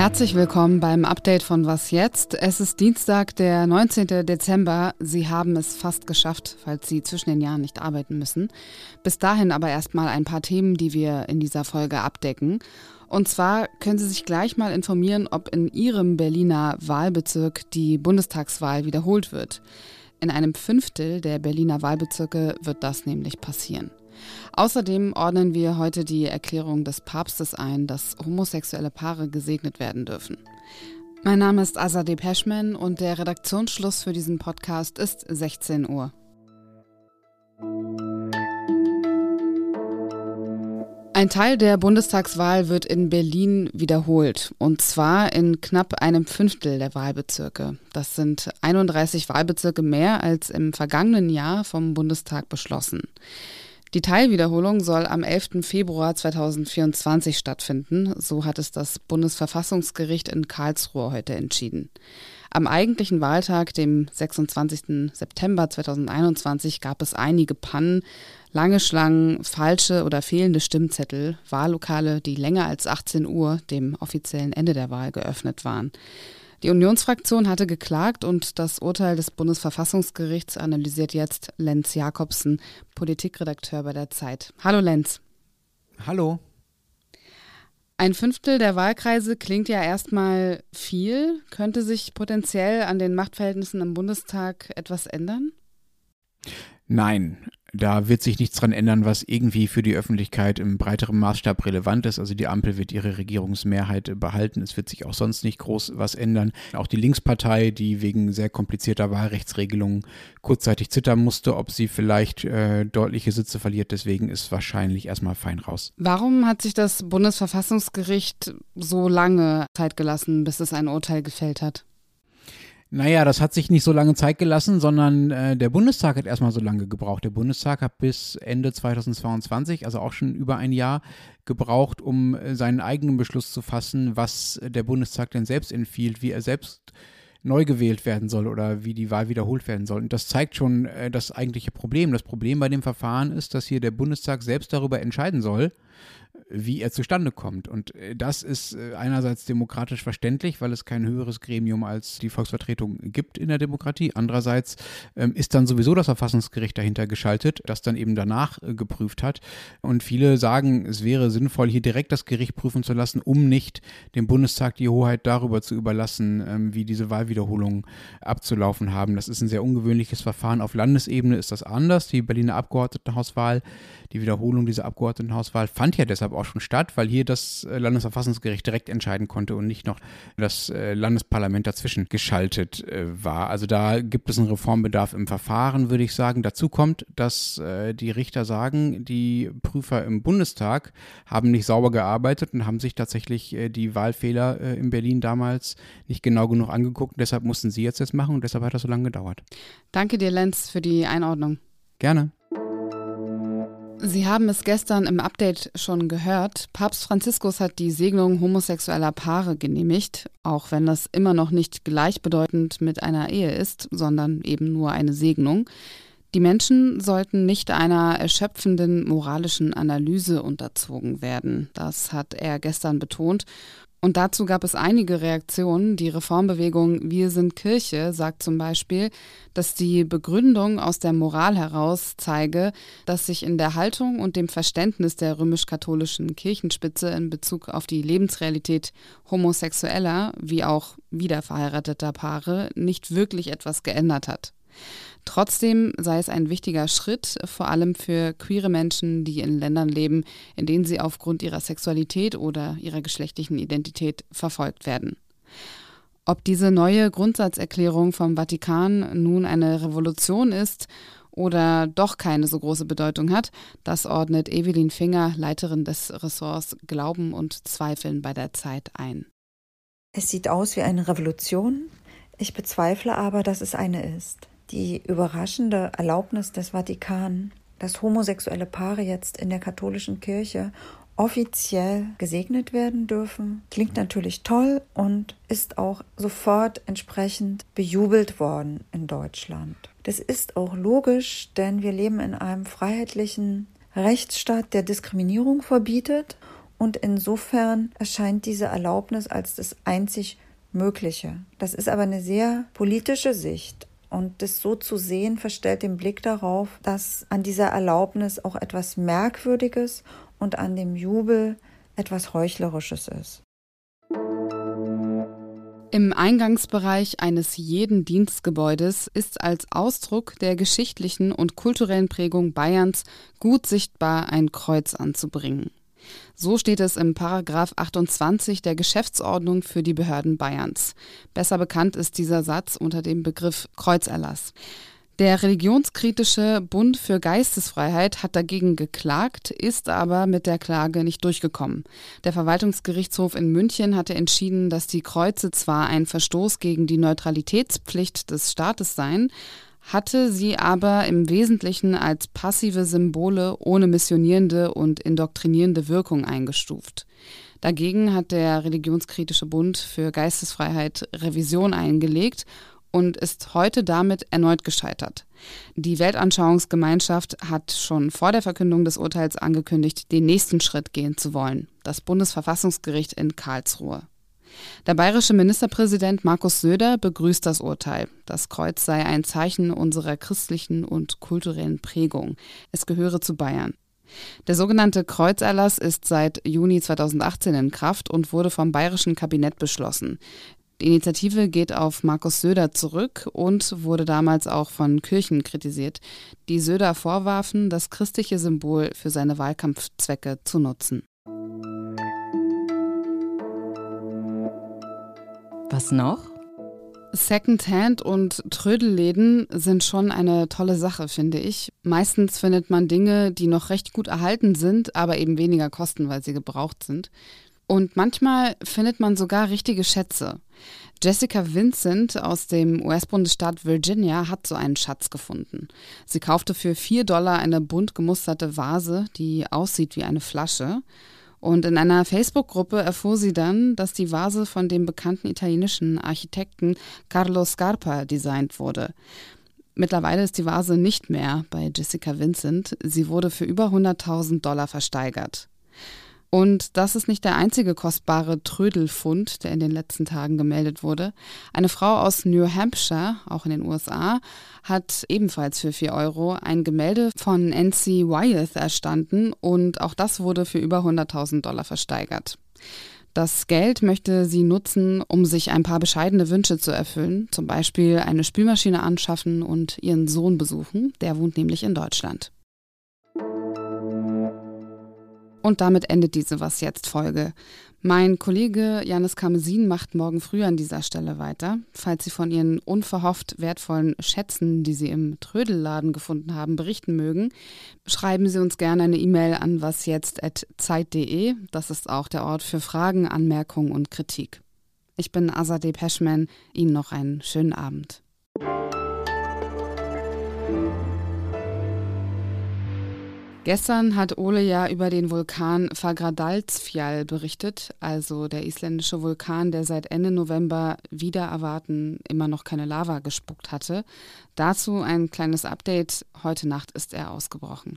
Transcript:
Herzlich willkommen beim Update von Was jetzt? Es ist Dienstag, der 19. Dezember. Sie haben es fast geschafft, falls Sie zwischen den Jahren nicht arbeiten müssen. Bis dahin aber erstmal ein paar Themen, die wir in dieser Folge abdecken. Und zwar können Sie sich gleich mal informieren, ob in Ihrem Berliner Wahlbezirk die Bundestagswahl wiederholt wird. In einem Fünftel der Berliner Wahlbezirke wird das nämlich passieren. Außerdem ordnen wir heute die Erklärung des Papstes ein, dass homosexuelle Paare gesegnet werden dürfen. Mein Name ist Azadeh Peschman und der Redaktionsschluss für diesen Podcast ist 16 Uhr. Ein Teil der Bundestagswahl wird in Berlin wiederholt, und zwar in knapp einem Fünftel der Wahlbezirke. Das sind 31 Wahlbezirke mehr als im vergangenen Jahr vom Bundestag beschlossen. Die Teilwiederholung soll am 11. Februar 2024 stattfinden, so hat es das Bundesverfassungsgericht in Karlsruhe heute entschieden. Am eigentlichen Wahltag, dem 26. September 2021, gab es einige Pannen, lange Schlangen, falsche oder fehlende Stimmzettel, Wahllokale, die länger als 18 Uhr, dem offiziellen Ende der Wahl, geöffnet waren. Die Unionsfraktion hatte geklagt und das Urteil des Bundesverfassungsgerichts analysiert jetzt Lenz Jakobsen, Politikredakteur bei der Zeit. Hallo Lenz. Hallo. Ein Fünftel der Wahlkreise klingt ja erstmal viel. Könnte sich potenziell an den Machtverhältnissen im Bundestag etwas ändern? Nein, da wird sich nichts dran ändern, was irgendwie für die Öffentlichkeit im breiteren Maßstab relevant ist. Also die Ampel wird ihre Regierungsmehrheit behalten. Es wird sich auch sonst nicht groß was ändern. Auch die Linkspartei, die wegen sehr komplizierter Wahlrechtsregelungen kurzzeitig zittern musste, ob sie vielleicht äh, deutliche Sitze verliert. Deswegen ist wahrscheinlich erstmal fein raus. Warum hat sich das Bundesverfassungsgericht so lange Zeit gelassen, bis es ein Urteil gefällt hat? Naja, das hat sich nicht so lange Zeit gelassen, sondern äh, der Bundestag hat erstmal so lange gebraucht. Der Bundestag hat bis Ende 2022, also auch schon über ein Jahr, gebraucht, um äh, seinen eigenen Beschluss zu fassen, was der Bundestag denn selbst empfiehlt, wie er selbst neu gewählt werden soll oder wie die Wahl wiederholt werden soll. Und das zeigt schon äh, das eigentliche Problem. Das Problem bei dem Verfahren ist, dass hier der Bundestag selbst darüber entscheiden soll, wie er zustande kommt. Und äh, das ist äh, einerseits demokratisch verständlich, weil es kein höheres Gremium als die Volksvertretung gibt in der Demokratie. Andererseits ähm, ist dann sowieso das Verfassungsgericht dahinter geschaltet, das dann eben danach äh, geprüft hat. Und viele sagen, es wäre sinnvoll, hier direkt das Gericht prüfen zu lassen, um nicht dem Bundestag die Hoheit darüber zu überlassen, ähm, wie diese Wahlwiederholungen abzulaufen haben. Das ist ein sehr ungewöhnliches Verfahren. Auf Landesebene ist das anders. Die Berliner Abgeordnetenhauswahl, die Wiederholung dieser Abgeordnetenhauswahl fand ja deshalb auch schon statt, weil hier das äh, Landesverfassungsgericht direkt entscheiden konnte und nicht noch das äh, Landesparlament dazwischen geschaltet äh, war. Also da gibt es einen Reformbedarf im Verfahren, würde ich sagen. Dazu kommt, dass die Richter sagen, die Prüfer im Bundestag haben nicht sauber gearbeitet und haben sich tatsächlich die Wahlfehler in Berlin damals nicht genau genug angeguckt. deshalb mussten sie jetzt das machen und deshalb hat das so lange gedauert. Danke dir, Lenz, für die Einordnung. Gerne. Sie haben es gestern im Update schon gehört. Papst Franziskus hat die Segnung homosexueller Paare genehmigt, auch wenn das immer noch nicht gleichbedeutend mit einer Ehe ist, sondern eben nur eine Segnung. Die Menschen sollten nicht einer erschöpfenden moralischen Analyse unterzogen werden. Das hat er gestern betont. Und dazu gab es einige Reaktionen. Die Reformbewegung Wir sind Kirche sagt zum Beispiel, dass die Begründung aus der Moral heraus zeige, dass sich in der Haltung und dem Verständnis der römisch-katholischen Kirchenspitze in Bezug auf die Lebensrealität homosexueller wie auch wiederverheirateter Paare nicht wirklich etwas geändert hat. Trotzdem sei es ein wichtiger Schritt, vor allem für queere Menschen, die in Ländern leben, in denen sie aufgrund ihrer Sexualität oder ihrer geschlechtlichen Identität verfolgt werden. Ob diese neue Grundsatzerklärung vom Vatikan nun eine Revolution ist oder doch keine so große Bedeutung hat, das ordnet Evelyn Finger, Leiterin des Ressorts Glauben und Zweifeln bei der Zeit ein. Es sieht aus wie eine Revolution, ich bezweifle aber, dass es eine ist die überraschende Erlaubnis des Vatikan, dass homosexuelle Paare jetzt in der katholischen Kirche offiziell gesegnet werden dürfen, klingt natürlich toll und ist auch sofort entsprechend bejubelt worden in Deutschland. Das ist auch logisch, denn wir leben in einem freiheitlichen Rechtsstaat, der Diskriminierung verbietet Und insofern erscheint diese Erlaubnis als das einzig Mögliche. Das ist aber eine sehr politische Sicht. Und das so zu sehen, verstellt den Blick darauf, dass an dieser Erlaubnis auch etwas Merkwürdiges und an dem Jubel etwas Heuchlerisches ist. Im Eingangsbereich eines jeden Dienstgebäudes ist als Ausdruck der geschichtlichen und kulturellen Prägung Bayerns gut sichtbar ein Kreuz anzubringen. So steht es im Paragraph 28 der Geschäftsordnung für die Behörden Bayerns. Besser bekannt ist dieser Satz unter dem Begriff Kreuzerlass. Der religionskritische Bund für Geistesfreiheit hat dagegen geklagt, ist aber mit der Klage nicht durchgekommen. Der Verwaltungsgerichtshof in München hatte entschieden, dass die Kreuze zwar ein Verstoß gegen die Neutralitätspflicht des Staates seien, hatte sie aber im Wesentlichen als passive Symbole ohne missionierende und indoktrinierende Wirkung eingestuft. Dagegen hat der religionskritische Bund für Geistesfreiheit Revision eingelegt und ist heute damit erneut gescheitert. Die Weltanschauungsgemeinschaft hat schon vor der Verkündung des Urteils angekündigt, den nächsten Schritt gehen zu wollen, das Bundesverfassungsgericht in Karlsruhe. Der bayerische Ministerpräsident Markus Söder begrüßt das Urteil. Das Kreuz sei ein Zeichen unserer christlichen und kulturellen Prägung. Es gehöre zu Bayern. Der sogenannte Kreuzerlass ist seit Juni 2018 in Kraft und wurde vom bayerischen Kabinett beschlossen. Die Initiative geht auf Markus Söder zurück und wurde damals auch von Kirchen kritisiert, die Söder vorwarfen, das christliche Symbol für seine Wahlkampfzwecke zu nutzen. Was noch? Secondhand und Trödelläden sind schon eine tolle Sache, finde ich. Meistens findet man Dinge, die noch recht gut erhalten sind, aber eben weniger kosten, weil sie gebraucht sind. Und manchmal findet man sogar richtige Schätze. Jessica Vincent aus dem US-Bundesstaat Virginia hat so einen Schatz gefunden. Sie kaufte für 4 Dollar eine bunt gemusterte Vase, die aussieht wie eine Flasche. Und in einer Facebook-Gruppe erfuhr sie dann, dass die Vase von dem bekannten italienischen Architekten Carlo Scarpa designt wurde. Mittlerweile ist die Vase nicht mehr bei Jessica Vincent. Sie wurde für über 100.000 Dollar versteigert. Und das ist nicht der einzige kostbare Trödelfund, der in den letzten Tagen gemeldet wurde. Eine Frau aus New Hampshire, auch in den USA, hat ebenfalls für 4 Euro ein Gemälde von Nancy Wyeth erstanden und auch das wurde für über 100.000 Dollar versteigert. Das Geld möchte sie nutzen, um sich ein paar bescheidene Wünsche zu erfüllen, zum Beispiel eine Spülmaschine anschaffen und ihren Sohn besuchen, der wohnt nämlich in Deutschland. Und damit endet diese Was jetzt Folge. Mein Kollege Janis Karmesin macht morgen früh an dieser Stelle weiter. Falls Sie von Ihren unverhofft wertvollen Schätzen, die Sie im Trödelladen gefunden haben, berichten mögen, schreiben Sie uns gerne eine E-Mail an wasjetzt.zeit.de. Das ist auch der Ort für Fragen, Anmerkungen und Kritik. Ich bin Azadeh Peschman. Ihnen noch einen schönen Abend. Gestern hat Ole ja über den Vulkan Fagradalsfjall berichtet, also der isländische Vulkan, der seit Ende November wieder erwarten immer noch keine Lava gespuckt hatte. Dazu ein kleines Update. Heute Nacht ist er ausgebrochen.